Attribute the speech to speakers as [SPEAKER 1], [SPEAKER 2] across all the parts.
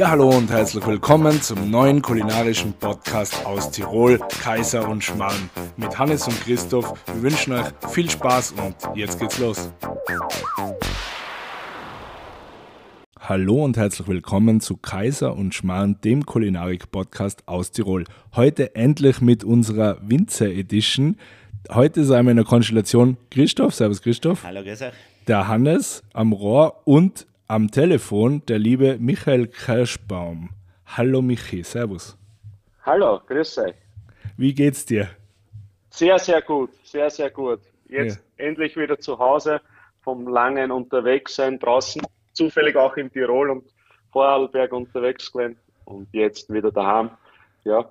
[SPEAKER 1] Ja, hallo und herzlich willkommen zum neuen kulinarischen Podcast aus Tirol, Kaiser und Schmarrn. Mit Hannes und Christoph. Wir wünschen euch viel Spaß und jetzt geht's los. Hallo und herzlich willkommen zu Kaiser und Schmarrn, dem Kulinarik-Podcast aus Tirol. Heute endlich mit unserer Winzer Edition. Heute sind wir in der Konstellation Christoph, Servus Christoph.
[SPEAKER 2] Hallo, grüß euch.
[SPEAKER 1] Der Hannes am Rohr und am Telefon der liebe Michael Kirschbaum. Hallo Michi, Servus.
[SPEAKER 3] Hallo, grüß euch.
[SPEAKER 1] Wie geht's dir?
[SPEAKER 3] Sehr, sehr gut, sehr, sehr gut. Jetzt ja. endlich wieder zu Hause vom langen Unterwegssein draußen, zufällig auch in Tirol und Vorarlberg unterwegs gewesen und jetzt wieder daheim. Ja,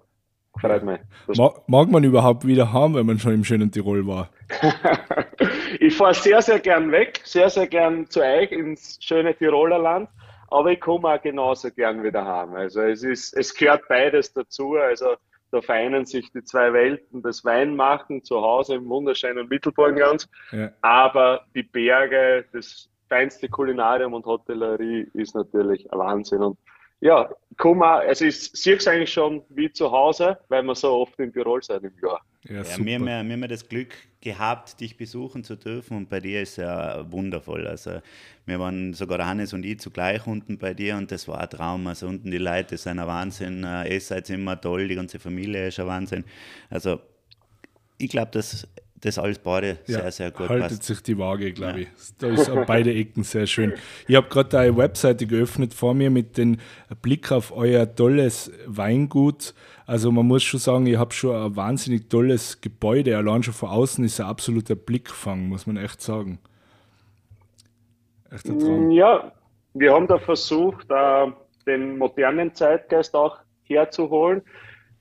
[SPEAKER 3] freut mich.
[SPEAKER 1] Mag, mag man überhaupt wieder haben, wenn man schon im schönen Tirol war?
[SPEAKER 3] ich fahre sehr, sehr gern weg, sehr, sehr gern zu euch ins schöne Tiroler Land, aber ich komme auch genauso gern wieder heim. Also es ist, es gehört beides dazu. Also da vereinen sich die zwei Welten, das Weinmachen zu Hause im wunderschönen Mittelburgenland, ja. aber die Berge, das feinste Kulinarium und Hotellerie ist natürlich ein Wahnsinn. Und ja, komm mal, also ich sehe es eigentlich schon wie zu Hause, weil wir so oft in Tirol sind im Jahr.
[SPEAKER 2] Ja, ja wir, haben ja, wir haben ja das Glück gehabt, dich besuchen zu dürfen und bei dir ist ja wundervoll. Also wir waren sogar Hannes und ich zugleich unten bei dir und das war ein Traum. Also unten die Leute sind ein Wahnsinn, äh, ihr seid immer toll, die ganze Familie ist ein Wahnsinn. Also ich glaube, dass das alles beide ja, sehr, sehr gut
[SPEAKER 1] haltet passt. sich die Waage, glaube ja. ich. Da ist an beide Ecken sehr schön. Ich habe gerade eine Webseite geöffnet vor mir mit dem Blick auf euer tolles Weingut. Also man muss schon sagen, ich habe schon ein wahnsinnig tolles Gebäude. Allein schon von außen ist ein absoluter Blickfang, muss man echt sagen.
[SPEAKER 3] Echt mm, Ja, wir haben da versucht, den modernen Zeitgeist auch herzuholen.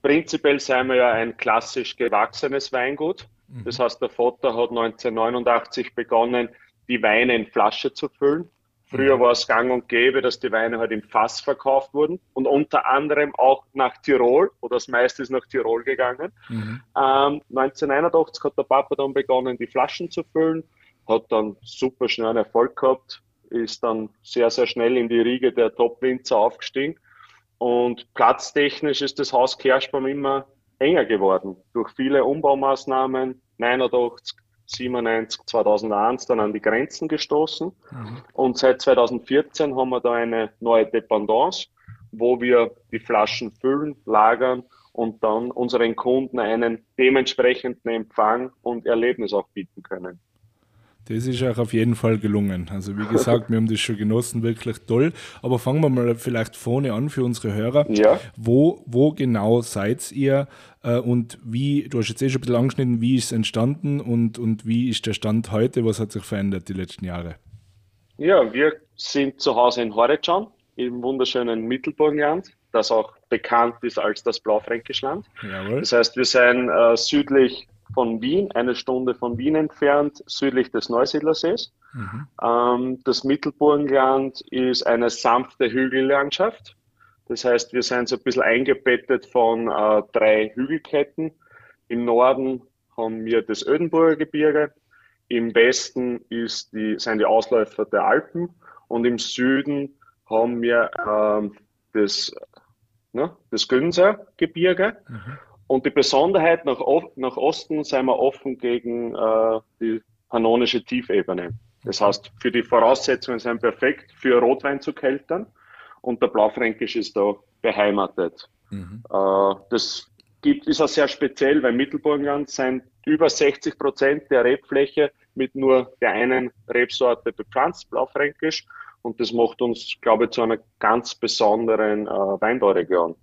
[SPEAKER 3] Prinzipiell sind wir ja ein klassisch gewachsenes Weingut. Mhm. Das heißt, der Vater hat 1989 begonnen, die Weine in Flasche zu füllen. Früher mhm. war es gang und gäbe, dass die Weine halt im Fass verkauft wurden und unter anderem auch nach Tirol oder das meiste ist nach Tirol gegangen. Mhm. Ähm, 1981 hat der Papa dann begonnen, die Flaschen zu füllen, hat dann super schnell einen Erfolg gehabt, ist dann sehr, sehr schnell in die Riege der Top-Winzer aufgestiegen. Und platztechnisch ist das Haus Kerschbaum immer enger geworden durch viele Umbaumaßnahmen, 89, 97, 2001 dann an die Grenzen gestoßen. Mhm. Und seit 2014 haben wir da eine neue Dependance, wo wir die Flaschen füllen, lagern und dann unseren Kunden einen dementsprechenden Empfang und Erlebnis auch bieten können.
[SPEAKER 1] Das ist auch auf jeden Fall gelungen. Also wie gesagt, wir haben das schon genossen, wirklich toll. Aber fangen wir mal vielleicht vorne an für unsere Hörer. Ja. Wo, wo genau seid ihr äh, und wie, du hast jetzt eh schon ein bisschen angeschnitten, wie ist es entstanden und, und wie ist der Stand heute? Was hat sich verändert die letzten Jahre?
[SPEAKER 3] Ja, wir sind zu Hause in Horecan im wunderschönen Mittelburgenland, das auch bekannt ist als das Blaufränkischland. Jawohl. Das heißt, wir sind äh, südlich von Wien, eine Stunde von Wien entfernt, südlich des Neusiedlersees. Mhm. Ähm, das Mittelburgenland ist eine sanfte Hügellandschaft. Das heißt, wir sind so ein bisschen eingebettet von äh, drei Hügelketten. Im Norden haben wir das Ödenburger Gebirge, im Westen ist die, sind die Ausläufer der Alpen und im Süden haben wir äh, das, ne, das Günzer Gebirge. Mhm. Und die Besonderheit nach, nach Osten sind wir offen gegen äh, die pannonische Tiefebene. Das heißt, für die Voraussetzungen sind perfekt für Rotwein zu keltern und der Blaufränkisch ist da beheimatet. Mhm. Äh, das gibt, ist auch sehr speziell, weil Mittelburgenland sind über 60 Prozent der Rebfläche mit nur der einen Rebsorte bepflanzt, Blaufränkisch. Und das macht uns, glaube ich, zu einer ganz besonderen äh, Weinbauregion.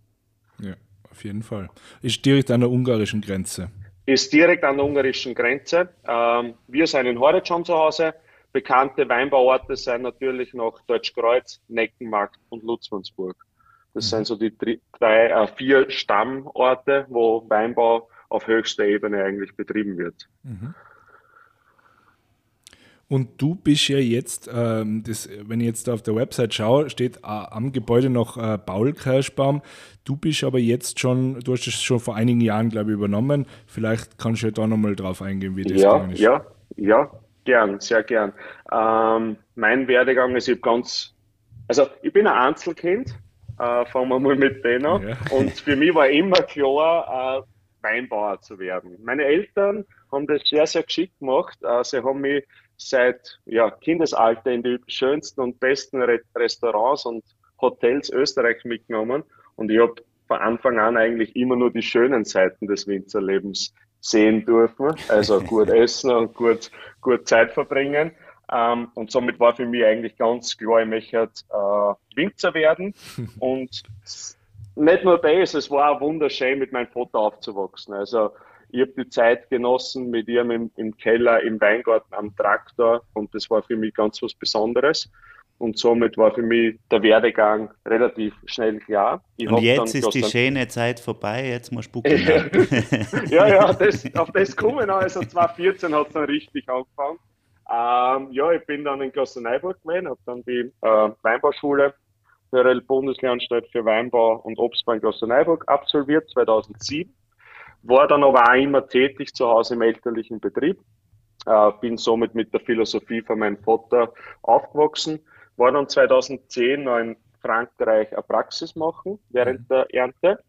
[SPEAKER 1] Ja. Auf jeden Fall. Ist direkt an der ungarischen Grenze.
[SPEAKER 3] Ist direkt an der ungarischen Grenze. Ähm, wir sind in Horecan zu Hause. Bekannte Weinbauorte sind natürlich noch Deutschkreuz, Neckenmarkt und Lutzmannsburg. Das mhm. sind so die drei, äh, vier Stammorte, wo Weinbau auf höchster Ebene eigentlich betrieben wird. Mhm.
[SPEAKER 1] Und du bist ja jetzt, ähm, das, wenn ich jetzt auf der Website schaue, steht äh, am Gebäude noch äh, Paul Kirschbaum. Du bist aber jetzt schon, du hast es schon vor einigen Jahren, glaube ich, übernommen. Vielleicht kannst du ja da nochmal drauf eingehen, wie das
[SPEAKER 3] ja, ist. Ja, ja, gern, sehr gern. Ähm, mein Werdegang ist, ich ganz, also ich bin ein Einzelkind, Äh, fangen wir mal mit denen an. Ja. Und für mich war immer klar, äh, Weinbauer zu werden. Meine Eltern haben das sehr, sehr geschickt gemacht. Äh, sie haben mich seit ja, Kindesalter in die schönsten und besten Re Restaurants und Hotels Österreich mitgenommen. Und ich habe von Anfang an eigentlich immer nur die schönen Seiten des Winzerlebens sehen dürfen. Also gut essen und gut, gut Zeit verbringen. Ähm, und somit war für mich eigentlich ganz klar, ich möchte äh, Winzer werden. und nicht nur das, es war auch wunderschön, mit meinem Vater aufzuwachsen. Also ich habe die Zeit genossen mit ihm im, im, Keller, im Weingarten, am Traktor und das war für mich ganz was Besonderes. Und somit war für mich der Werdegang relativ schnell klar.
[SPEAKER 2] Ich und jetzt ist die schöne Zeit vorbei, jetzt muss spucken.
[SPEAKER 3] ja, ja, das, auf das kommen Also 2014 hat es dann richtig angefangen. Ähm, ja, ich bin dann in Klosterneuburg gewesen, habe dann die äh, Weinbauschule der Bundeslehranstalt für Weinbau und Obstbau in Klosterneuburg absolviert, 2007. War dann aber auch immer tätig zu Hause im elterlichen Betrieb. Äh, bin somit mit der Philosophie von meinem Vater aufgewachsen. War dann 2010 noch in Frankreich eine Praxis machen während mhm. der Ernte,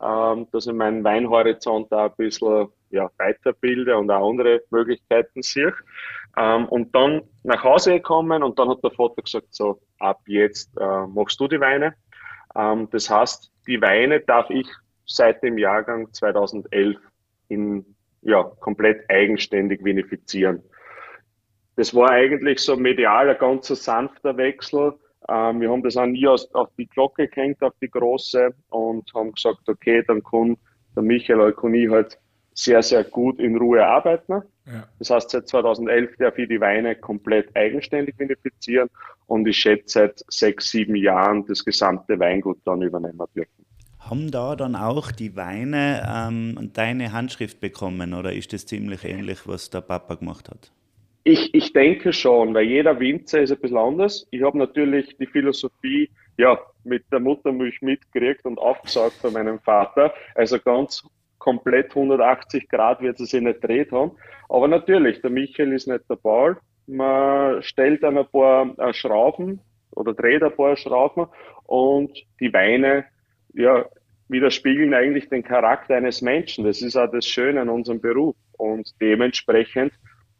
[SPEAKER 3] ähm, dass ich meinen Weinhorizont da ein bisschen ja, weiterbilde und auch andere Möglichkeiten sehe. Ähm, und dann nach Hause gekommen und dann hat der Vater gesagt, so ab jetzt äh, machst du die Weine. Ähm, das heißt, die Weine darf ich seit dem Jahrgang 2011 in, ja, komplett eigenständig vinifizieren. Das war eigentlich so medial ein ganz sanfter Wechsel. Ähm, wir haben das auch nie aus, auf die Glocke gehängt, auf die große und haben gesagt, okay, dann kann der Michael Alconi halt sehr, sehr gut in Ruhe arbeiten. Ja. Das heißt, seit 2011 darf ich die Weine komplett eigenständig vinifizieren und ich schätze seit sechs, sieben Jahren das gesamte Weingut dann übernehmen dürfen.
[SPEAKER 2] Haben da dann auch die Weine ähm, deine Handschrift bekommen oder ist das ziemlich ähnlich, was der Papa gemacht hat?
[SPEAKER 3] Ich, ich denke schon, weil jeder Winzer ist ein bisschen anders. Ich habe natürlich die Philosophie ja, mit der Muttermilch mitgekriegt und aufgesaugt von meinem Vater. Also ganz komplett 180 Grad wird es sich nicht dreht haben. Aber natürlich, der Michael ist nicht der Ball. Man stellt dann ein paar äh, Schrauben oder dreht ein paar Schrauben und die Weine, ja, widerspiegeln eigentlich den Charakter eines Menschen. Das ist auch das Schöne an unserem Beruf. Und dementsprechend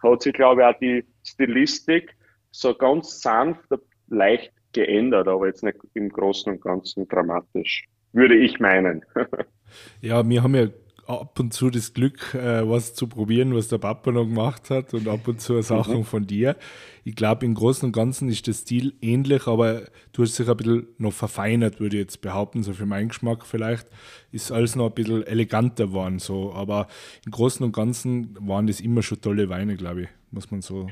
[SPEAKER 3] hat sich, glaube ich, auch die Stilistik so ganz sanft, leicht geändert, aber jetzt nicht im Großen und Ganzen dramatisch, würde ich meinen.
[SPEAKER 1] ja, wir haben ja ab und zu das Glück, äh, was zu probieren, was der Papa noch gemacht hat und ab und zu Sachen mhm. von dir. Ich glaube, im Großen und Ganzen ist der Stil ähnlich, aber du hast dich ein bisschen noch verfeinert, würde ich jetzt behaupten, so für meinen Geschmack vielleicht. Ist alles noch ein bisschen eleganter geworden, so. Aber im Großen und Ganzen waren das immer schon tolle Weine, glaube ich, muss man so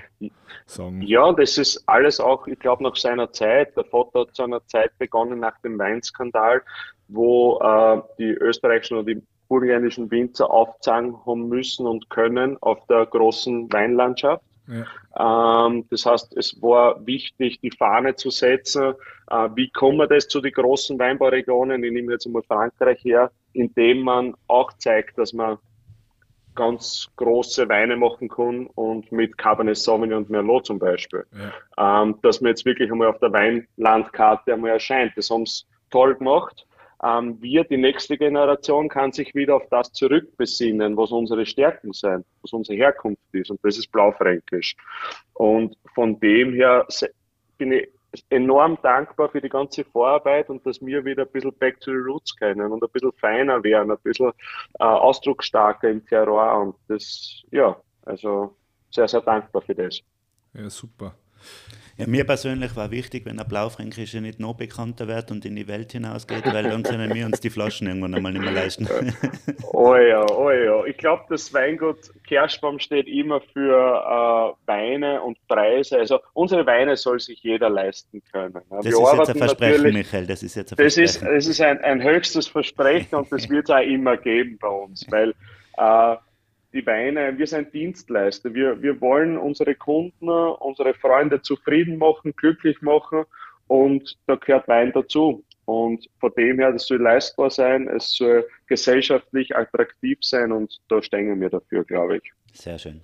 [SPEAKER 1] sagen.
[SPEAKER 3] Ja, das ist alles auch, ich glaube, nach seiner Zeit. Der Vater hat zu einer Zeit begonnen nach dem Weinskandal, wo äh, die österreichischen oder die burgenländischen Winzer aufzeigen haben müssen und können auf der großen Weinlandschaft. Ja. Ähm, das heißt, es war wichtig, die Fahne zu setzen. Äh, wie kommen wir das zu den großen Weinbauregionen? Ich nehme jetzt mal Frankreich her, indem man auch zeigt, dass man ganz große Weine machen kann und mit Cabernet Sauvignon und Merlot zum Beispiel. Ja. Ähm, dass man jetzt wirklich einmal auf der Weinlandkarte einmal erscheint. Das haben sie toll gemacht ähm, wir, die nächste Generation, kann sich wieder auf das zurückbesinnen, was unsere Stärken sind, was unsere Herkunft ist. Und das ist Blaufränkisch. Und von dem her bin ich enorm dankbar für die ganze Vorarbeit und dass wir wieder ein bisschen back to the roots können und ein bisschen feiner werden, ein bisschen äh, ausdrucksstarker im Terroir. Und das, ja, also sehr, sehr dankbar für das.
[SPEAKER 1] Ja, super.
[SPEAKER 2] Ja, mir persönlich war wichtig, wenn der Blaufränkische nicht noch bekannter wird und in die Welt hinausgeht, weil dann können wir uns die Flaschen irgendwann einmal nicht mehr leisten.
[SPEAKER 3] oh ja, oh ja. Ich glaube, das Weingut Kerschbaum steht immer für äh, Weine und Preise. Also unsere Weine soll sich jeder leisten können.
[SPEAKER 2] Das wir ist jetzt ein Versprechen, Michael. Das ist jetzt
[SPEAKER 3] ein Versprechen. Das ist, das ist ein, ein höchstes Versprechen und das wird es auch immer geben bei uns, weil äh, die Weine, wir sind Dienstleister. Wir, wir wollen unsere Kunden, unsere Freunde zufrieden machen, glücklich machen und da gehört Wein dazu. Und von dem her, das soll leistbar sein, es soll gesellschaftlich attraktiv sein und da stehen wir dafür, glaube ich.
[SPEAKER 2] Sehr schön.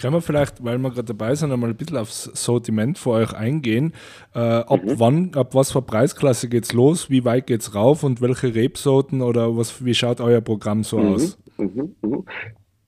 [SPEAKER 1] Können wir vielleicht, weil wir gerade dabei sind, einmal ein bisschen aufs Sortiment für euch eingehen. Äh, ab mhm. wann, ab was für Preisklasse geht es los? Wie weit geht es rauf und welche Rebsorten oder was, wie schaut euer Programm so mhm. aus? Mhm.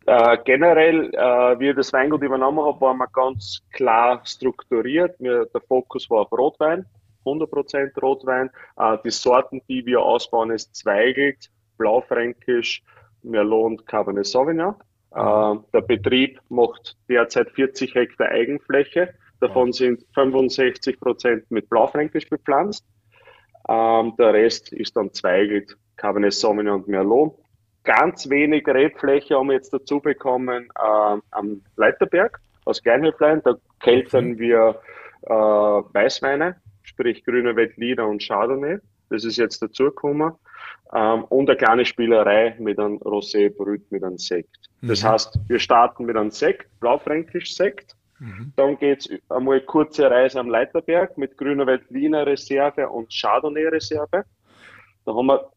[SPEAKER 3] Mhm. Äh, generell, äh, wie ich das Weingut übernommen habe, waren wir ganz klar strukturiert. Wir, der Fokus war auf Rotwein, 100% Rotwein. Äh, die Sorten, die wir ausbauen, ist Zweigelt, Blaufränkisch, Merlot und Cabernet Sauvignon. Äh, der Betrieb macht derzeit 40 Hektar Eigenfläche. Davon sind 65% mit Blaufränkisch bepflanzt. Ähm, der Rest ist dann Zweigelt, Cabernet Sauvignon und Merlot ganz wenig Rebfläche haben wir jetzt dazu bekommen äh, am Leiterberg aus Kleinhöflein. Da keltern mhm. wir äh, Weißweine, sprich grüne Veltliner und Chardonnay. Das ist jetzt dazugekommen. Ähm, und eine kleine Spielerei mit einem Rosé-Brüt, mit einem Sekt. Mhm. Das heißt, wir starten mit einem Sekt, Blaufränkisch Sekt. Mhm. Dann geht's einmal kurze Reise am Leiterberg mit grüner Veltliner Reserve und Chardonnay Reserve. Da haben wir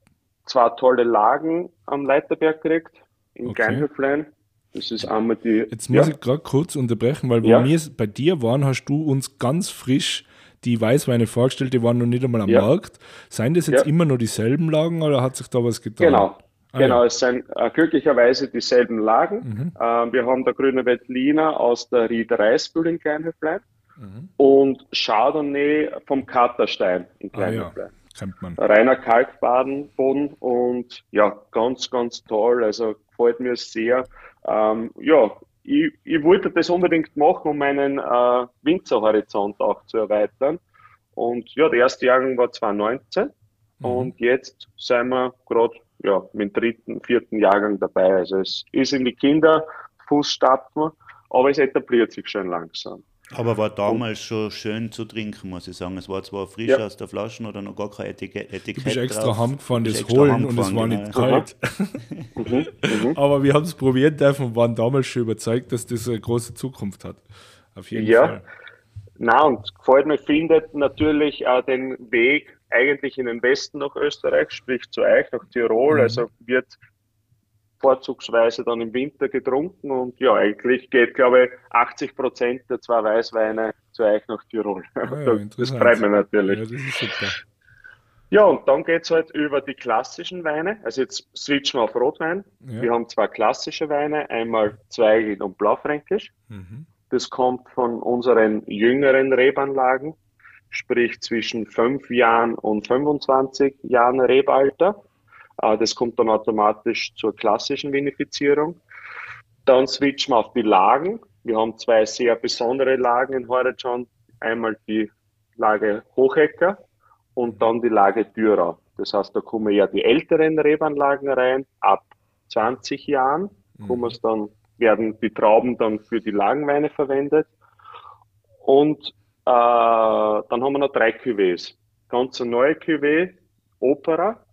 [SPEAKER 3] zwei tolle Lagen am Leiterberg gekriegt, in okay. Kleinhöflein. Das ist einmal die.
[SPEAKER 1] Jetzt muss ja. ich gerade kurz unterbrechen, weil ja. wir bei dir waren, hast du uns ganz frisch die Weißweine vorgestellt, die waren noch nicht einmal am ja. Markt. Seien das jetzt immer nur dieselben Lagen oder hat sich da was getan?
[SPEAKER 3] Genau. Ah, genau, es sind äh, glücklicherweise dieselben Lagen. Mhm. Äh, wir haben der grüne Veltliner aus der Ried Reisbühl in Kleinhöflein mhm. und Chardonnay vom Katerstein in Kleinhöflein. Ah, kennt man. Reiner Kalkbadenboden und ja, ganz, ganz toll. Also gefällt mir sehr. Ähm, ja, ich, ich, wollte das unbedingt machen, um meinen äh, Winzerhorizont auch zu erweitern. Und ja, der erste Jahrgang war 2019 mhm. und jetzt sind wir gerade ja, mit dem dritten, vierten Jahrgang dabei. Also es ist in die Kinderfußstapfen, aber es etabliert sich schon langsam.
[SPEAKER 2] Aber war damals schon schön zu trinken, muss ich sagen. Es war zwar frisch ja. aus der Flasche oder noch gar kein Etikett. Etikett
[SPEAKER 1] du bist extra drauf. heimgefahren, das holen und es war nicht genau. kalt. Mhm, mhm. Aber wir haben es probieren dürfen und waren damals schon überzeugt, dass das eine große Zukunft hat. Auf jeden ja. Fall.
[SPEAKER 3] Na und gefällt mir, findet natürlich auch den Weg eigentlich in den Westen nach Österreich, sprich zu euch, nach Tirol. Mhm. Also wird vorzugsweise dann im Winter getrunken und ja, eigentlich geht, glaube ich, 80 Prozent der zwei Weißweine zu euch nach Tirol. Ah, ja, das freut mich natürlich. Ja, das ist super. Ja, und dann geht es halt über die klassischen Weine. Also jetzt switchen wir auf Rotwein. Ja. Wir haben zwei klassische Weine, einmal Zweigelt und Blaufränkisch. Mhm. Das kommt von unseren jüngeren Rebanlagen, sprich zwischen 5 Jahren und 25 Jahren Rebalter. Äh, das kommt dann automatisch zur klassischen Vinifizierung. Dann switchen wir auf die Lagen. Wir haben zwei sehr besondere Lagen in Horizont. Einmal die Lage Hochecker und dann die Lage Dürer. Das heißt, da kommen ja die älteren Rebanlagen rein. Ab 20 Jahren kommen es dann, werden die Trauben dann für die Lagenweine verwendet. Und äh, dann haben wir noch drei Cuvées. Ganz eine neue Cuvée, Opera,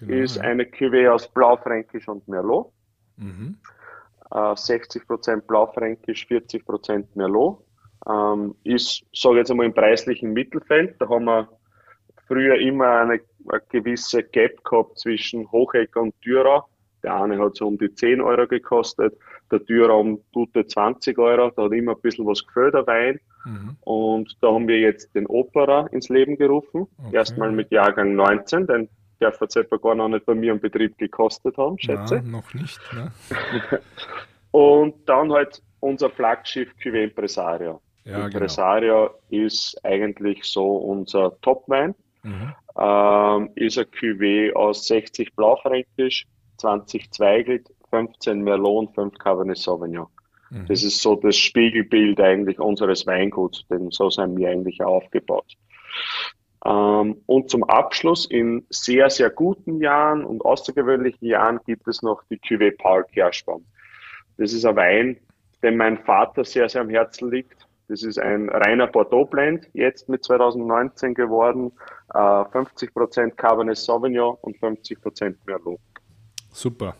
[SPEAKER 3] Genau, ist ja. eine Cuvée aus Blaufränkisch und Merlot. Mhm. Äh, 60% Blaufränkisch, 40% Merlot. Ähm, ist, sage jetzt einmal, im preislichen Mittelfeld. Da haben wir früher immer eine, eine gewisse Gap gehabt zwischen Hochecker und Dürer. Der eine hat so um die 10 Euro gekostet, der Dürer um gute 20 Euro. Da hat immer ein bisschen was gefällt, der Wein. Mhm. Und da haben wir jetzt den Opera ins Leben gerufen. Okay. Erstmal mit Jahrgang 19, denn jetzt etwa gar noch nicht bei mir im Betrieb gekostet haben, schätze.
[SPEAKER 1] Nein, noch nicht. Ne?
[SPEAKER 3] und dann halt unser Flaggschiff Cuvée Impresario. Ja, genau. Impresario genau. ist eigentlich so unser Topwein. Mhm. Ähm, ist ein Cuvée aus 60 Blaufränkisch, 20 Zweigelt, 15 Merlot, 5 Cabernet Sauvignon. Mhm. Das ist so das Spiegelbild eigentlich unseres Weinguts, denn so sind wir eigentlich aufgebaut. Ähm, und zum Abschluss in sehr, sehr guten Jahren und außergewöhnlichen Jahren gibt es noch die Cuvée Paul Kirschbaum. Das ist ein Wein, den mein Vater sehr, sehr am Herzen liegt. Das ist ein reiner Bordeaux-Blend, jetzt mit 2019 geworden. 50% Cabernet Sauvignon und 50% Merlot.
[SPEAKER 1] Super.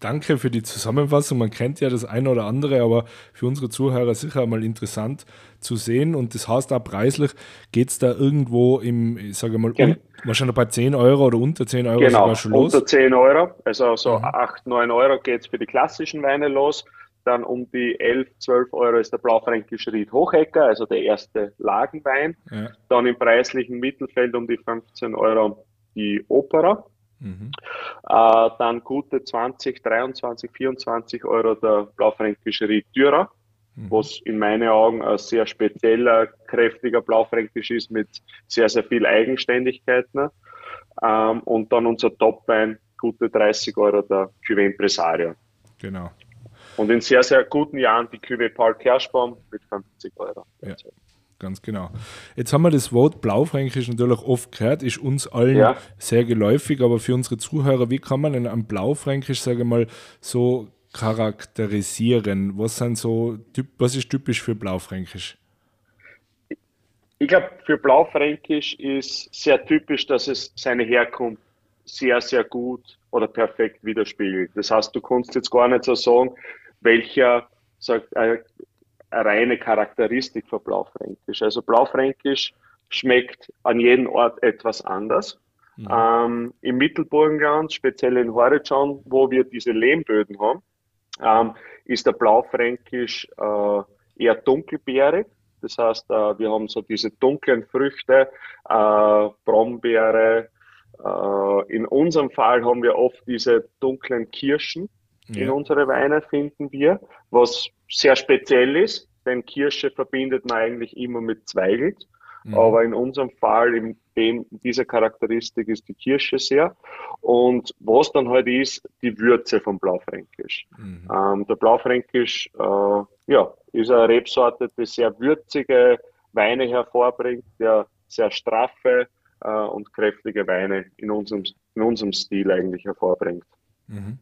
[SPEAKER 1] Danke für die Zusammenfassung. Man kennt ja das eine oder andere, aber für unsere Zuhörer sicher mal interessant zu sehen. Und das heißt auch preislich, geht es da irgendwo im, ich sage mal, genau. wahrscheinlich bei 10 Euro oder unter 10 Euro
[SPEAKER 3] genau, sogar schon los? Unter 10 Euro, also so mhm. 8, 9 Euro geht es für die klassischen Weine los. dann um die 11, 12 Euro ist der Blaufränkische Ried Hochecker, also der erste Lagenwein. Ja. Dann im preislichen Mittelfeld um die 15 Euro die Opera. Mhm. Äh, dann gute 20, 23, 24 Euro der Blaufränkische Dürer, mhm. was in meinen Augen ein sehr spezieller, kräftiger Blaufränkisch ist mit sehr, sehr viel Eigenständigkeit. Ne? Ähm, und dann unser Topwein, gute 30 Euro der Cuvée Impresario.
[SPEAKER 1] Genau.
[SPEAKER 3] Und in sehr, sehr guten Jahren die Cuvée Paul Kerschbaum mit 50 Euro.
[SPEAKER 1] Ja. Ganz genau. Jetzt haben wir das Wort Blaufränkisch natürlich oft gehört, ist uns allen ja. sehr geläufig, aber für unsere Zuhörer, wie kann man denn am Blaufränkisch, sage ich mal, so charakterisieren? Was sind so, was ist typisch für Blaufränkisch?
[SPEAKER 3] Ich glaube, für Blaufränkisch ist sehr typisch, dass es seine Herkunft sehr, sehr gut oder perfekt widerspiegelt. Das heißt, du kannst jetzt gar nicht so sagen, welcher sagt, äh, reine Charakteristik von Blaufränkisch. Also Blaufränkisch schmeckt an jedem Ort etwas anders. Mhm. Ähm, Im Mittelburgenland, speziell in Horizon, wo wir diese Lehmböden haben, ähm, ist der Blaufränkisch äh, eher dunkelbeerig. Das heißt, äh, wir haben so diese dunklen Früchte, äh, Brombeere. Äh, in unserem Fall haben wir oft diese dunklen Kirschen ja. in unsere Weine, finden wir, was sehr speziell ist, denn Kirsche verbindet man eigentlich immer mit Zweigelt. Mhm. Aber in unserem Fall, in dem, dieser Charakteristik ist die Kirsche sehr. Und was dann halt ist, die Würze vom Blaufränkisch. Mhm. Ähm, der Blaufränkisch, äh, ja, ist eine Rebsorte, die sehr würzige Weine hervorbringt, der sehr straffe äh, und kräftige Weine in unserem, in unserem Stil eigentlich hervorbringt. Mhm.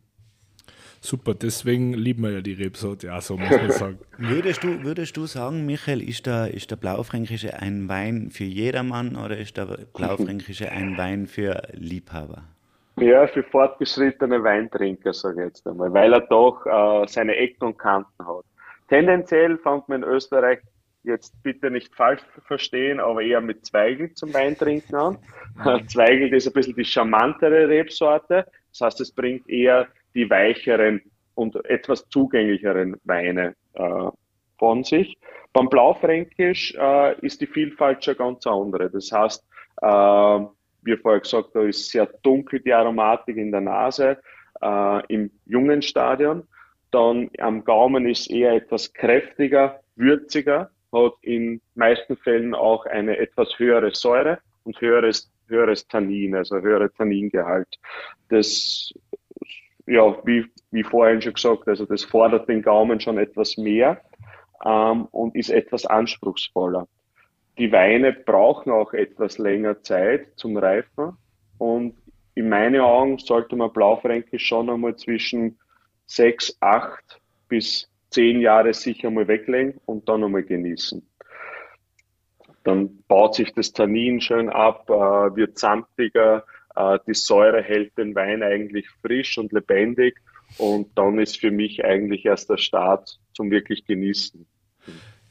[SPEAKER 1] Super, deswegen lieben wir ja die Rebsorte, ja, so muss man sagen.
[SPEAKER 2] würdest, du, würdest du sagen, Michael, ist der, ist der Blaufränkische ein Wein für jedermann oder ist der Blaufränkische ein Wein für Liebhaber?
[SPEAKER 3] Ja, für fortgeschrittene Weintrinker, sage ich jetzt einmal, weil er doch äh, seine Ecken und Kanten hat. Tendenziell fängt man in Österreich jetzt bitte nicht falsch verstehen, aber eher mit Zweigel zum Weintrinken an. Mhm. Zweigel ist ein bisschen die charmantere Rebsorte. Das heißt, es bringt eher die weicheren und etwas zugänglicheren Weine äh, von sich. Beim Blaufränkisch äh, ist die Vielfalt schon ganz andere. Das heißt, äh, wie vorher gesagt, da ist sehr dunkel die Aromatik in der Nase äh, im jungen Stadion. Dann am Gaumen ist eher etwas kräftiger, würziger, hat in meisten Fällen auch eine etwas höhere Säure und höheres, höheres Tannin, also höhere Tanningehalt. Das ja, wie, wie vorhin schon gesagt, also das fordert den Gaumen schon etwas mehr ähm, und ist etwas anspruchsvoller. Die Weine brauchen auch etwas länger Zeit zum Reifen und in meinen Augen sollte man Blaufränkisch schon einmal zwischen sechs, acht bis zehn Jahre sicher mal weglegen und dann einmal genießen. Dann baut sich das Tannin schön ab, äh, wird samtiger, die Säure hält den Wein eigentlich frisch und lebendig und dann ist für mich eigentlich erst der Start zum wirklich Genießen.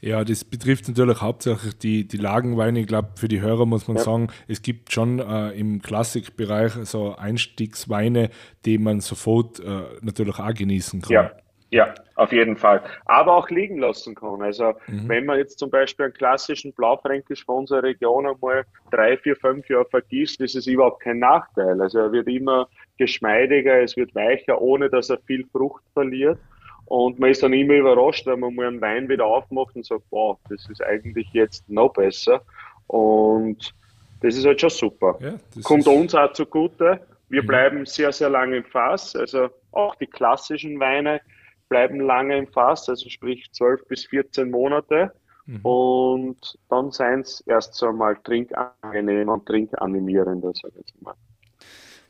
[SPEAKER 1] Ja, das betrifft natürlich hauptsächlich die, die Lagenweine. Ich glaube, für die Hörer muss man ja. sagen, es gibt schon äh, im Klassikbereich so Einstiegsweine, die man sofort äh, natürlich auch genießen kann.
[SPEAKER 3] Ja, ja, auf jeden Fall. Aber auch liegen lassen kann. Also mhm. wenn man jetzt zum Beispiel einen klassischen Blaufränkisch von unserer Region einmal drei, vier, fünf Jahre vergisst, ist es überhaupt kein Nachteil. Also er wird immer geschmeidiger, es wird weicher, ohne dass er viel Frucht verliert. Und man ist dann immer überrascht, wenn man mal einen Wein wieder aufmacht und sagt, wow, das ist eigentlich jetzt noch besser. Und das ist halt schon super. Ja, Kommt uns auch zugute. Wir mhm. bleiben sehr, sehr lange im Fass. Also auch die klassischen Weine bleiben lange im Fass, also sprich 12 bis 14 Monate. Mhm. Und dann seien es erst so mal trinkangenehm und trinkanimierender, sage ich mal.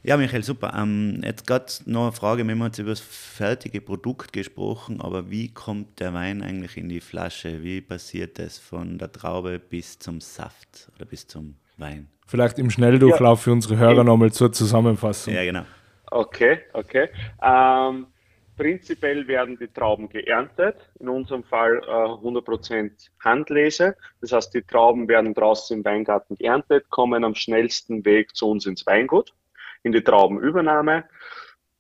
[SPEAKER 2] Ja, Michael, super. Ähm, jetzt gerade noch eine Frage, wir haben jetzt über das fertige Produkt gesprochen, aber wie kommt der Wein eigentlich in die Flasche? Wie passiert das von der Traube bis zum Saft oder bis zum Wein?
[SPEAKER 1] Vielleicht im Schnelldurchlauf ja. für unsere Hörer nochmal zur Zusammenfassung.
[SPEAKER 2] Ja, genau.
[SPEAKER 3] Okay, okay. Ähm, Prinzipiell werden die Trauben geerntet, in unserem Fall äh, 100% Handlese. Das heißt, die Trauben werden draußen im Weingarten geerntet, kommen am schnellsten Weg zu uns ins Weingut, in die Traubenübernahme.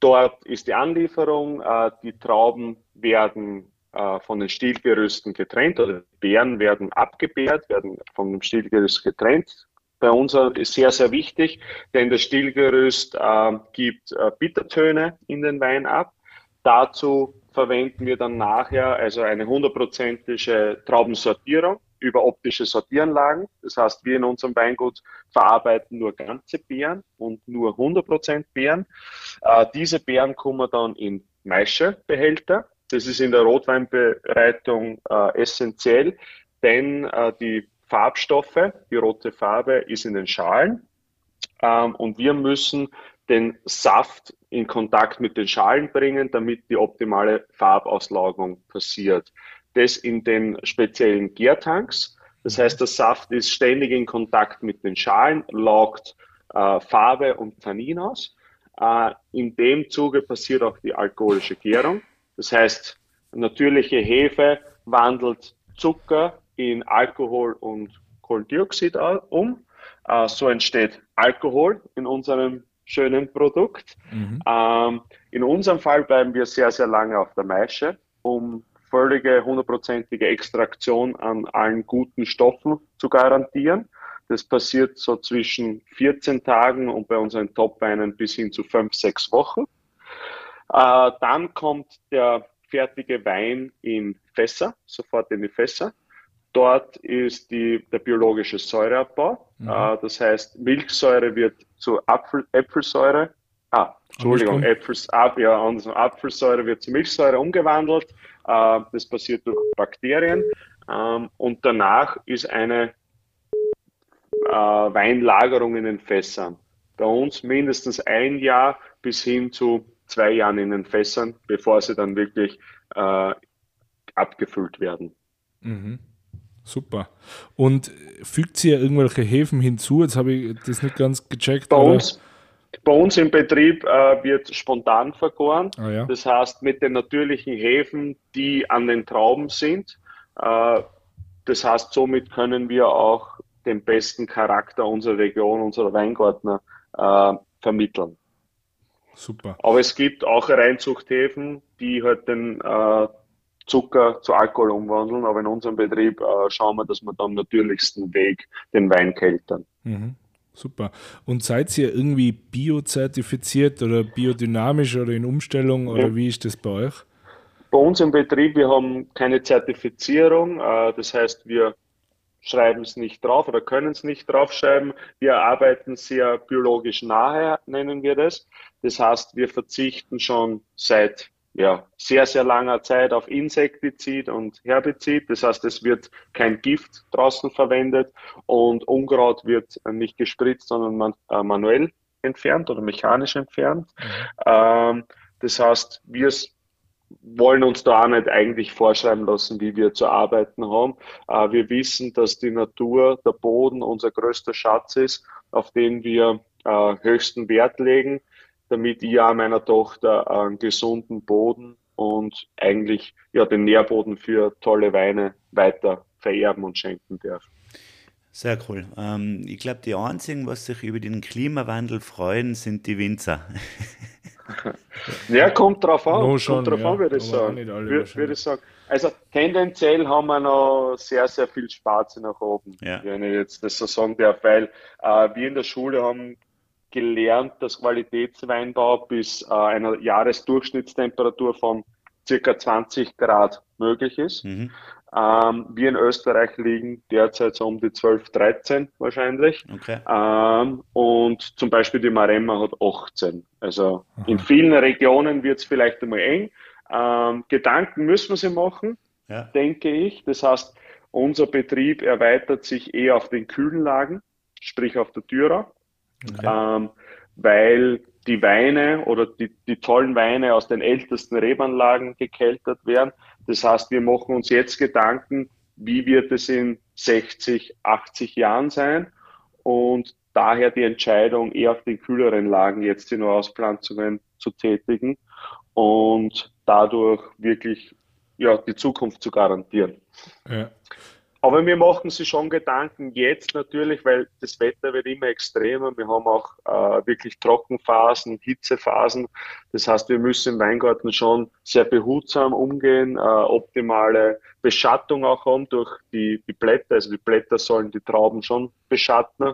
[SPEAKER 3] Dort ist die Anlieferung, äh, die Trauben werden äh, von den Stielgerüsten getrennt oder Beeren werden abgebärt, werden von dem Stielgerüst getrennt. Bei uns ist sehr, sehr wichtig, denn das Stielgerüst äh, gibt äh, Bittertöne in den Wein ab. Dazu verwenden wir dann nachher also eine hundertprozentige Traubensortierung über optische Sortieranlagen. Das heißt, wir in unserem Weingut verarbeiten nur ganze Beeren und nur 100% Beeren. Äh, diese Beeren kommen dann in Maischebehälter. Das ist in der Rotweinbereitung äh, essentiell, denn äh, die Farbstoffe, die rote Farbe ist in den Schalen ähm, und wir müssen den Saft in Kontakt mit den Schalen bringen, damit die optimale Farbauslagerung passiert. Das in den speziellen Gärtanks. Das heißt, der Saft ist ständig in Kontakt mit den Schalen, laugt äh, Farbe und Tannin aus. Äh, in dem Zuge passiert auch die alkoholische Gärung. Das heißt, natürliche Hefe wandelt Zucker in Alkohol und Kohlendioxid um. Äh, so entsteht Alkohol in unserem schönen Produkt. Mhm. Ähm, in unserem Fall bleiben wir sehr, sehr lange auf der Maische, um völlige hundertprozentige Extraktion an allen guten Stoffen zu garantieren. Das passiert so zwischen 14 Tagen und bei unseren Top-Weinen bis hin zu 5, 6 Wochen. Äh, dann kommt der fertige Wein in Fässer, sofort in die Fässer. Dort ist die, der biologische Säureabbau. Mhm. Äh, das heißt, Milchsäure wird zu Apfel, Äpfelsäure. Ah, Entschuldigung, Äpfels, ab, ja, also Apfelsäure wird zu Milchsäure umgewandelt. Äh, das passiert durch Bakterien. Ähm, und danach ist eine äh, Weinlagerung in den Fässern. Bei uns mindestens ein Jahr bis hin zu zwei Jahren in den Fässern, bevor sie dann wirklich äh, abgefüllt werden.
[SPEAKER 1] Mhm. Super. Und fügt sie ja irgendwelche Häfen hinzu? Jetzt habe ich das nicht ganz gecheckt.
[SPEAKER 3] Bei, uns, bei uns im Betrieb äh, wird spontan vergoren. Ah, ja. Das heißt, mit den natürlichen Häfen, die an den Trauben sind. Äh, das heißt, somit können wir auch den besten Charakter unserer Region, unserer Weingärtner äh, vermitteln.
[SPEAKER 1] Super.
[SPEAKER 3] Aber es gibt auch Reinzuchthäfen, die halt den äh, Zucker zu Alkohol umwandeln, aber in unserem Betrieb äh, schauen wir, dass wir dann am natürlichsten Weg den Wein keltern.
[SPEAKER 1] Mhm. Super. Und seid ihr irgendwie biozertifiziert oder biodynamisch oder in Umstellung oder ja. wie ist das bei euch?
[SPEAKER 3] Bei uns im Betrieb, wir haben keine Zertifizierung. Äh, das heißt, wir schreiben es nicht drauf oder können es nicht draufschreiben. Wir arbeiten sehr biologisch nahe, nennen wir das. Das heißt, wir verzichten schon seit ja, sehr, sehr langer Zeit auf Insektizid und Herbizid. Das heißt, es wird kein Gift draußen verwendet und Unkraut wird nicht gespritzt, sondern man, äh, manuell entfernt oder mechanisch entfernt. Mhm. Ähm, das heißt, wir wollen uns da auch nicht eigentlich vorschreiben lassen, wie wir zu arbeiten haben. Äh, wir wissen, dass die Natur, der Boden unser größter Schatz ist, auf den wir äh, höchsten Wert legen damit ich auch meiner Tochter einen gesunden Boden und eigentlich ja den Nährboden für tolle Weine weiter vererben und schenken darf.
[SPEAKER 2] Sehr cool. Ähm, ich glaube, die einzigen, was sich über den Klimawandel freuen, sind die Winzer.
[SPEAKER 3] ja, kommt drauf an. No schon, kommt drauf ja, an, würde ich sagen. Würde, würde ich sagen. Also tendenziell haben wir noch sehr, sehr viel Spaß nach oben, ja. wenn ich jetzt das so sagen darf, weil äh, wir in der Schule haben gelernt, dass Qualitätsweinbau bis äh, einer Jahresdurchschnittstemperatur von circa 20 Grad möglich ist. Mhm. Ähm, wir in Österreich liegen derzeit so um die 12, 13 wahrscheinlich. Okay. Ähm, und zum Beispiel die Maremma hat 18. Also Aha. in vielen Regionen wird es vielleicht einmal eng. Ähm, Gedanken müssen wir sie machen, ja. denke ich. Das heißt, unser Betrieb erweitert sich eher auf den kühlen Lagen, sprich auf der Thürer okay. ähm, weil die Weine oder die, die tollen Weine aus den ältesten Rebanlagen gekeltert werden. Das heißt, wir machen uns jetzt Gedanken, wie wird es in 60, 80 Jahren sein und daher die Entscheidung, eher auf den kühleren Lagen jetzt die Neuauspflanzungen zu tätigen und dadurch wirklich ja, die Zukunft zu garantieren. Ja. Aber wir machen sich schon Gedanken jetzt natürlich, weil das Wetter wird immer extremer. Wir haben auch äh, wirklich Trockenphasen, Hitzephasen. Das heißt, wir müssen im Weingarten schon sehr behutsam umgehen, äh, optimale Beschattung auch haben durch die, die Blätter. Also die Blätter sollen die Trauben schon beschatten.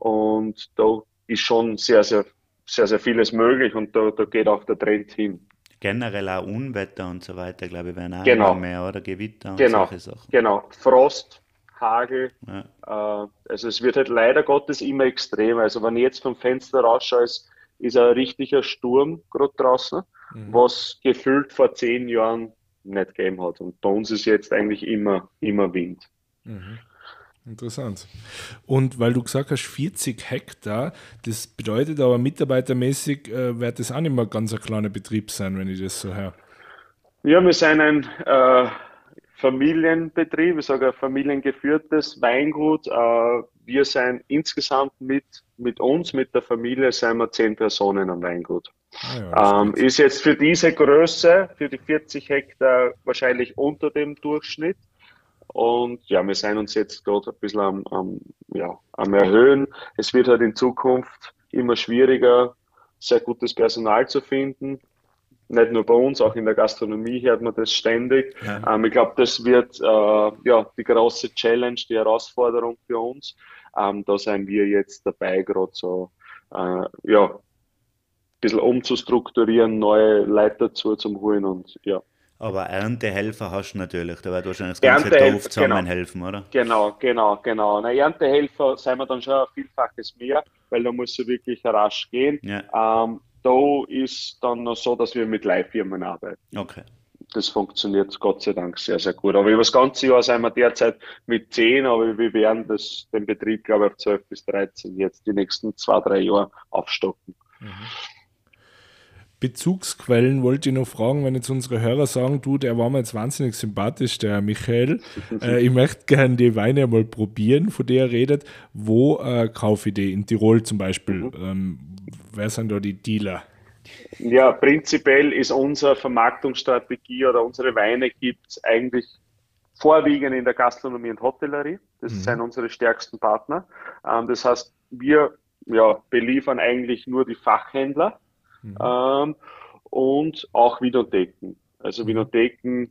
[SPEAKER 3] Und da ist schon sehr, sehr, sehr, sehr vieles möglich und da, da geht auch der Trend hin
[SPEAKER 2] generell auch Unwetter und so weiter, glaube ich, werden auch
[SPEAKER 3] genau.
[SPEAKER 2] mehr, oder? Gewitter und
[SPEAKER 3] genau. solche Sachen. Genau, Frost, Hagel. Ja. Äh, also es wird halt leider Gottes immer extremer. Also wenn ich jetzt vom Fenster rausschaue, ist, ist ein richtiger Sturm gerade draußen, mhm. was gefühlt vor zehn Jahren nicht gegeben hat. Und bei uns ist jetzt eigentlich immer, immer Wind.
[SPEAKER 1] Mhm. Interessant. Und weil du gesagt hast, 40 Hektar, das bedeutet aber mitarbeitermäßig äh, wird das auch nicht mehr ganz ein kleiner Betrieb sein, wenn ich das so höre.
[SPEAKER 3] Ja, wir sind ein äh, Familienbetrieb, ich sage ein familiengeführtes Weingut. Äh, wir sind insgesamt mit, mit uns, mit der Familie, sind wir zehn Personen am Weingut. Ah ja, ähm, ist jetzt für diese Größe, für die 40 Hektar wahrscheinlich unter dem Durchschnitt. Und ja, wir sind uns jetzt gerade ein bisschen am, am, ja, am Erhöhen. Es wird halt in Zukunft immer schwieriger, sehr gutes Personal zu finden. Nicht nur bei uns, auch in der Gastronomie hört man das ständig. Ja. Ähm, ich glaube, das wird äh, ja, die große Challenge, die Herausforderung für uns. Ähm, da sind wir jetzt dabei, gerade so äh, ja, ein bisschen umzustrukturieren, neue Leiter zum holen und ja,
[SPEAKER 2] aber Erntehelfer hast du natürlich, da wird wahrscheinlich das ganze Dorf zusammenhelfen,
[SPEAKER 3] genau.
[SPEAKER 2] oder?
[SPEAKER 3] Genau, genau, genau. Na, Erntehelfer sind wir dann schon ein Vielfaches mehr, weil da muss es wirklich rasch gehen. Ja. Ähm, da ist dann noch so, dass wir mit Leihfirmen arbeiten.
[SPEAKER 2] Okay.
[SPEAKER 3] Das funktioniert Gott sei Dank sehr, sehr gut. Aber über das ganze Jahr sind wir derzeit mit 10, aber wir werden das, den Betrieb, glaube ich, auf 12 bis 13 jetzt die nächsten zwei, drei Jahre aufstocken. Mhm.
[SPEAKER 1] Bezugsquellen wollte ich noch fragen, wenn jetzt unsere Hörer sagen, du, der war mir jetzt wahnsinnig sympathisch, der Michael. Äh, ich möchte gerne die Weine mal probieren, von der er redet. Wo äh, kaufe ich die? In Tirol zum Beispiel. Mhm. Ähm, wer sind da die Dealer?
[SPEAKER 3] Ja, prinzipiell ist unsere Vermarktungsstrategie oder unsere Weine gibt es eigentlich vorwiegend in der Gastronomie und Hotellerie. Das mhm. sind unsere stärksten Partner. Ähm, das heißt, wir ja, beliefern eigentlich nur die Fachhändler Mhm. Ähm, und auch Vinotheken. Also mhm. Vinotheken,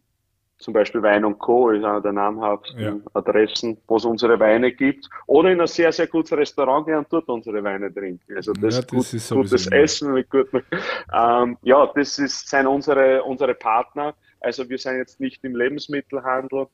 [SPEAKER 3] zum Beispiel Wein und Co. ist einer der namhaften ja. Adressen, wo es unsere Weine gibt. Oder in ein sehr, sehr gutes Restaurant gehen und dort unsere Weine trinken. Also das, ja, das gut, ist gutes Essen mit gutem. Ähm, ja, das ist, sind unsere, unsere Partner. Also wir sind jetzt nicht im Lebensmittelhandel,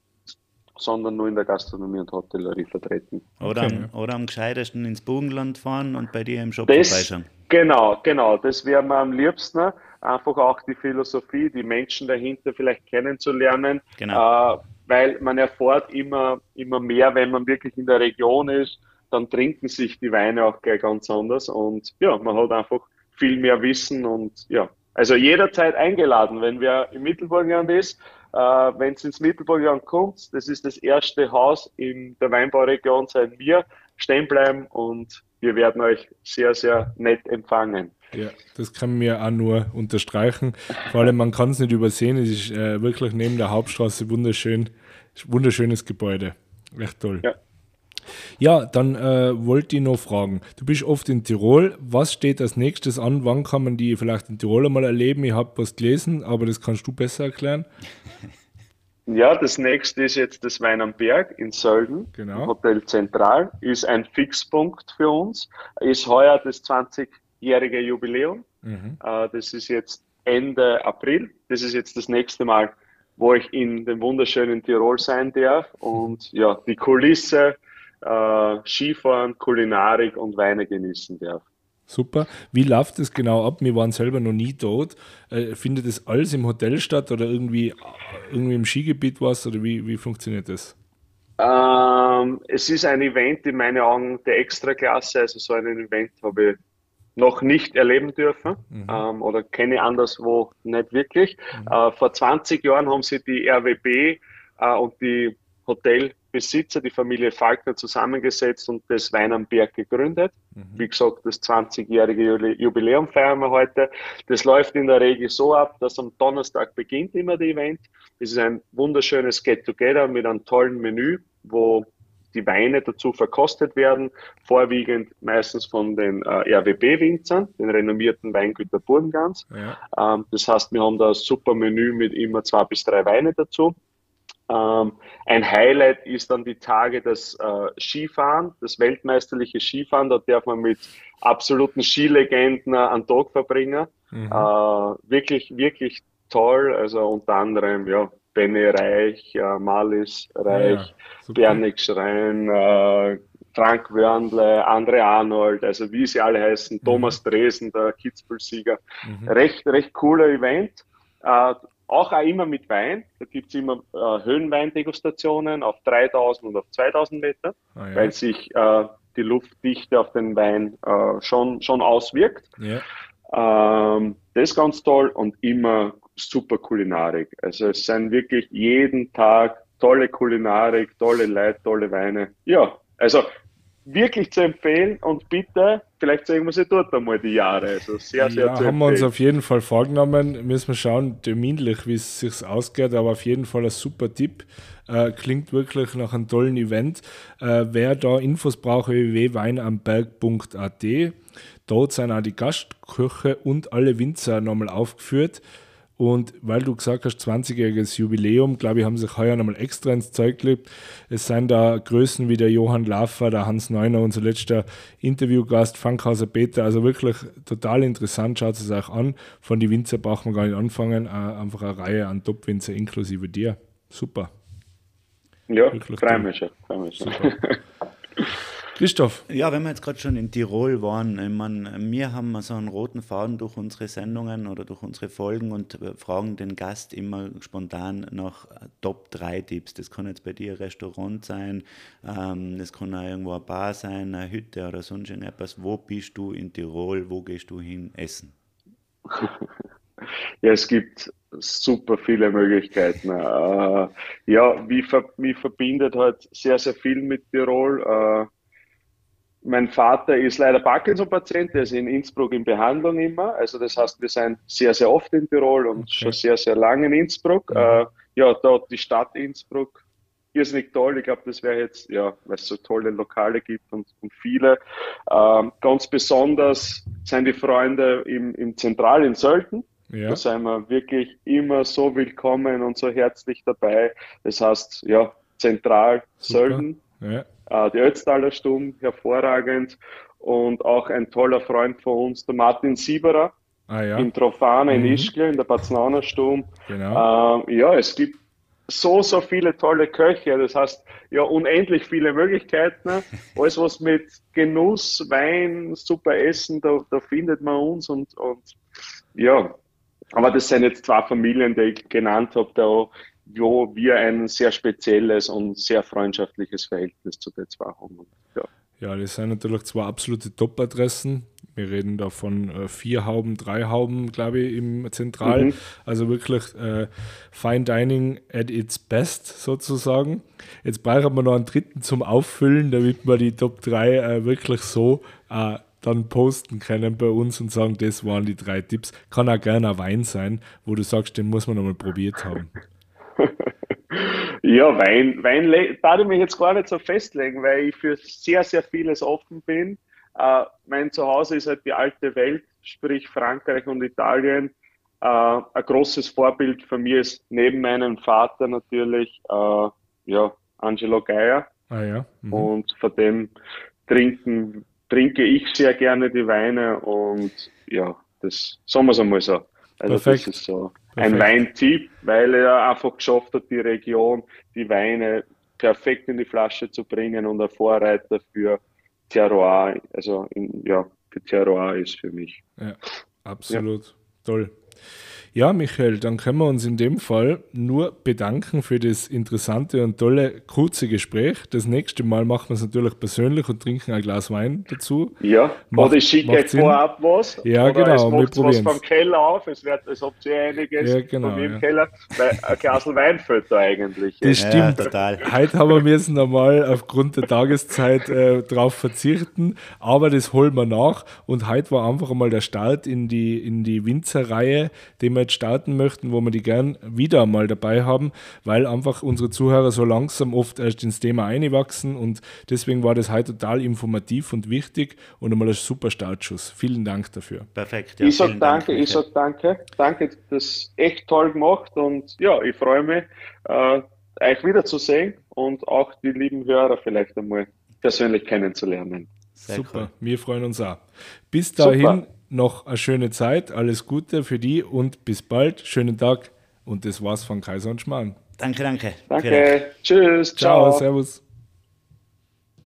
[SPEAKER 3] sondern nur in der Gastronomie und Hotellerie vertreten.
[SPEAKER 2] Oder, okay. am, oder am gescheitesten ins Burgenland fahren und bei dir im Shop
[SPEAKER 3] das, vorbeischauen. Genau, genau. Das wäre mir am liebsten. Einfach auch die Philosophie, die Menschen dahinter vielleicht kennenzulernen. Genau. Äh, weil man erfährt immer, immer mehr, wenn man wirklich in der Region ist, dann trinken sich die Weine auch gleich ganz anders und ja, man hat einfach viel mehr Wissen und ja, also jederzeit eingeladen, wenn wer im Mittelburgenland ist, äh, wenn es ins Mittelburgenland kommt, das ist das erste Haus in der Weinbauregion seit mir, stehen bleiben und wir werden euch sehr, sehr nett empfangen.
[SPEAKER 1] Ja, das kann mir auch nur unterstreichen. Vor allem, man kann es nicht übersehen, es ist äh, wirklich neben der Hauptstraße wunderschön, wunderschönes Gebäude. Echt toll. Ja. Ja, dann äh, wollte ich noch fragen. Du bist oft in Tirol. Was steht als nächstes an? Wann kann man die vielleicht in Tirol einmal erleben? Ich habe was gelesen, aber das kannst du besser erklären.
[SPEAKER 3] Ja, das nächste ist jetzt das Wein am Berg in Sölden,
[SPEAKER 1] genau.
[SPEAKER 3] Hotel Zentral, ist ein Fixpunkt für uns, ist heuer das 20-jährige Jubiläum. Mhm. Äh, das ist jetzt Ende April. Das ist jetzt das nächste Mal, wo ich in dem wunderschönen Tirol sein darf. Und ja, die Kulisse, äh, Skifahren, Kulinarik und Weine genießen darf.
[SPEAKER 1] Super. Wie läuft das genau ab? Wir waren selber noch nie dort. Äh, findet das alles im Hotel statt oder irgendwie, irgendwie im Skigebiet was? Oder wie, wie funktioniert das?
[SPEAKER 3] Ähm, es ist ein Event in meinen Augen der Extraklasse. Also so ein Event habe ich noch nicht erleben dürfen mhm. ähm, oder kenne anderswo nicht wirklich. Mhm. Äh, vor 20 Jahren haben sie die RWB äh, und die Hotelbesitzer, die Familie Falkner, zusammengesetzt und das Wein am Berg gegründet. Mhm. Wie gesagt, das 20-jährige Jubiläum feiern wir heute. Das läuft in der Regel so ab, dass am Donnerstag beginnt immer das Event. Es ist ein wunderschönes Get-Together mit einem tollen Menü. wo die Weine dazu verkostet werden, vorwiegend meistens von den äh, RWB-Winzern, den renommierten Weingüter Burgengans. Ja. Ähm, das heißt, wir haben da ein super Menü mit immer zwei bis drei Weine dazu. Ähm, ein Highlight ist dann die Tage des äh, Skifahren, das weltmeisterliche Skifahren. Da darf man mit absoluten Skilegenden einen Tag verbringen. Mhm. Äh, wirklich, wirklich toll. Also unter anderem, ja, Benny Reich, äh, Malis Reich, ja, Bernik Schrein, äh, Frank Wörnle, Andre Arnold, also wie sie alle heißen, mhm. Thomas Dresen, der Kitzbühel-Sieger. Mhm. Recht, recht cooler Event. Äh, auch, auch immer mit Wein. Da gibt es immer äh, Höhenweindegustationen auf 3000 und auf 2000 Meter, ah, ja. weil sich äh, die Luftdichte auf den Wein äh, schon, schon auswirkt. Ja. Ähm, das ist ganz toll und immer super Kulinarik. Also es sind wirklich jeden Tag tolle Kulinarik, tolle Leute, tolle Weine. Ja, also wirklich zu empfehlen und bitte, vielleicht zeigen wir sie dort einmal die Jahre. Also sehr, sehr
[SPEAKER 1] ja, haben wir uns auf jeden Fall vorgenommen. Müssen wir schauen, terminlich, wie es sich ausgeht, aber auf jeden Fall ein super Tipp. Äh, klingt wirklich nach einem tollen Event. Äh, wer da Infos braucht, www.weinamberg.at. Dort sind auch die Gastküche und alle Winzer nochmal aufgeführt. Und weil du gesagt hast, 20-jähriges Jubiläum, glaube ich, haben sich heuer nochmal extra ins Zeug gelegt. Es sind da Größen wie der Johann Laffer, der Hans Neuner, unser letzter Interviewgast, Fankhauser Peter. Also wirklich total interessant, schaut es euch an. Von den Winzer brauchen wir gar nicht anfangen. Einfach eine Reihe an Top-Winzer inklusive dir. Super.
[SPEAKER 3] Ja, freue mich schon. Freu mich schon.
[SPEAKER 1] Christoph.
[SPEAKER 2] Ja, wenn wir jetzt gerade schon in Tirol waren, ich meine, wir haben so einen roten Faden durch unsere Sendungen oder durch unsere Folgen und fragen den Gast immer spontan nach Top 3 Tipps. Das kann jetzt bei dir ein Restaurant sein, ähm, das kann auch irgendwo eine Bar sein, eine Hütte oder sonst irgendetwas. Wo bist du in Tirol? Wo gehst du hin essen?
[SPEAKER 3] Ja, es gibt super viele Möglichkeiten. Äh, ja, mich verbindet halt sehr, sehr viel mit Tirol. Mein Vater ist leider Parkinson-Patient, der ist in Innsbruck in Behandlung immer. Also das heißt, wir sind sehr, sehr oft in Tirol und okay. schon sehr, sehr lange in Innsbruck. Mhm. Äh, ja, dort die Stadt Innsbruck, irrsinnig toll. Ich glaube, das wäre jetzt, ja, weil es so tolle Lokale gibt und, und viele. Ähm, ganz besonders sind die Freunde im, im Zentral in Sölden. Ja. Da sind wir wirklich immer so willkommen und so herzlich dabei. Das heißt, ja, zentral Super. Sölden. Ja. Äh, die Ötztaler Stumm, hervorragend. Und auch ein toller Freund von uns, der Martin Sieberer, ah, ja. in Trofana mhm. in Ischgl, in der Paznaner Stumm. Genau. Äh, ja, es gibt so, so viele tolle Köche. Das heißt, ja, unendlich viele Möglichkeiten. Alles, was mit Genuss, Wein, super Essen, da, da findet man uns und, und ja. Aber das sind jetzt zwei Familien, die ich genannt habe, da wo wir ein sehr spezielles und sehr freundschaftliches Verhältnis zu den zwei haben.
[SPEAKER 1] Ja. ja, das sind natürlich zwei absolute Top-Adressen. Wir reden da von äh, vier Hauben, drei Hauben, glaube ich, im Zentral. Mhm. Also wirklich äh, Fine Dining at its best sozusagen. Jetzt brauchen wir noch einen dritten zum Auffüllen, damit wir die Top 3 äh, wirklich so äh, dann posten können bei uns und sagen, das waren die drei Tipps. Kann auch gerne ein Wein sein, wo du sagst, den muss man nochmal probiert haben.
[SPEAKER 3] Ja, Wein, Wein darf ich mich jetzt gar nicht so festlegen, weil ich für sehr, sehr vieles offen bin. Äh, mein Zuhause ist halt die alte Welt, sprich Frankreich und Italien. Äh, ein großes Vorbild für mich ist neben meinem Vater natürlich äh, ja, Angelo Geier. Ah, ja. Mhm. Und von dem trinken, trinke ich sehr gerne die Weine und ja, das sagen wir es einmal so. Also Perfekt. das ist so ein Weintipp, weil er einfach geschafft hat, die Region, die Weine perfekt in die Flasche zu bringen und ein Vorreiter für Terroir, also in, ja, für Terroir ist für mich.
[SPEAKER 1] Ja, absolut. Ja. Toll. Ja, Michael, dann können wir uns in dem Fall nur bedanken für das interessante und tolle, kurze Gespräch. Das nächste Mal machen wir es natürlich persönlich und trinken ein Glas Wein dazu.
[SPEAKER 3] Ja, macht, oder ich schicke euch vorab was.
[SPEAKER 1] Ja, oder genau,
[SPEAKER 3] wir probieren was vom Keller auf. Es wird, als ob sie einiges ja, genau, von mir im ja. Keller. Weil ein Glas Wein fällt da eigentlich.
[SPEAKER 1] Das ja, stimmt. total. Heute haben wir müssen einmal aufgrund der Tageszeit äh, darauf verzichten, aber das holen wir nach. Und heute war einfach einmal der Start in die, in die Winzerreihe, den wir jetzt starten möchten, wo wir die gern wieder mal dabei haben, weil einfach unsere Zuhörer so langsam oft erst ins Thema einwachsen und deswegen war das heute total informativ und wichtig und einmal ein super Startschuss. Vielen Dank dafür.
[SPEAKER 3] Perfekt. Ja, ich sage danke, Dank, ich sage danke. Danke, das ist echt toll gemacht und ja, ich freue mich, äh, euch wiederzusehen und auch die lieben Hörer vielleicht einmal persönlich kennenzulernen.
[SPEAKER 1] Sehr Super, cool. wir freuen uns auch. Bis dahin Super. Noch eine schöne Zeit, alles Gute für die und bis bald. Schönen Tag und das war's von Kaiser und Schmarrn.
[SPEAKER 2] Danke, danke.
[SPEAKER 3] Danke. Tschüss.
[SPEAKER 1] Ciao. ciao. Servus.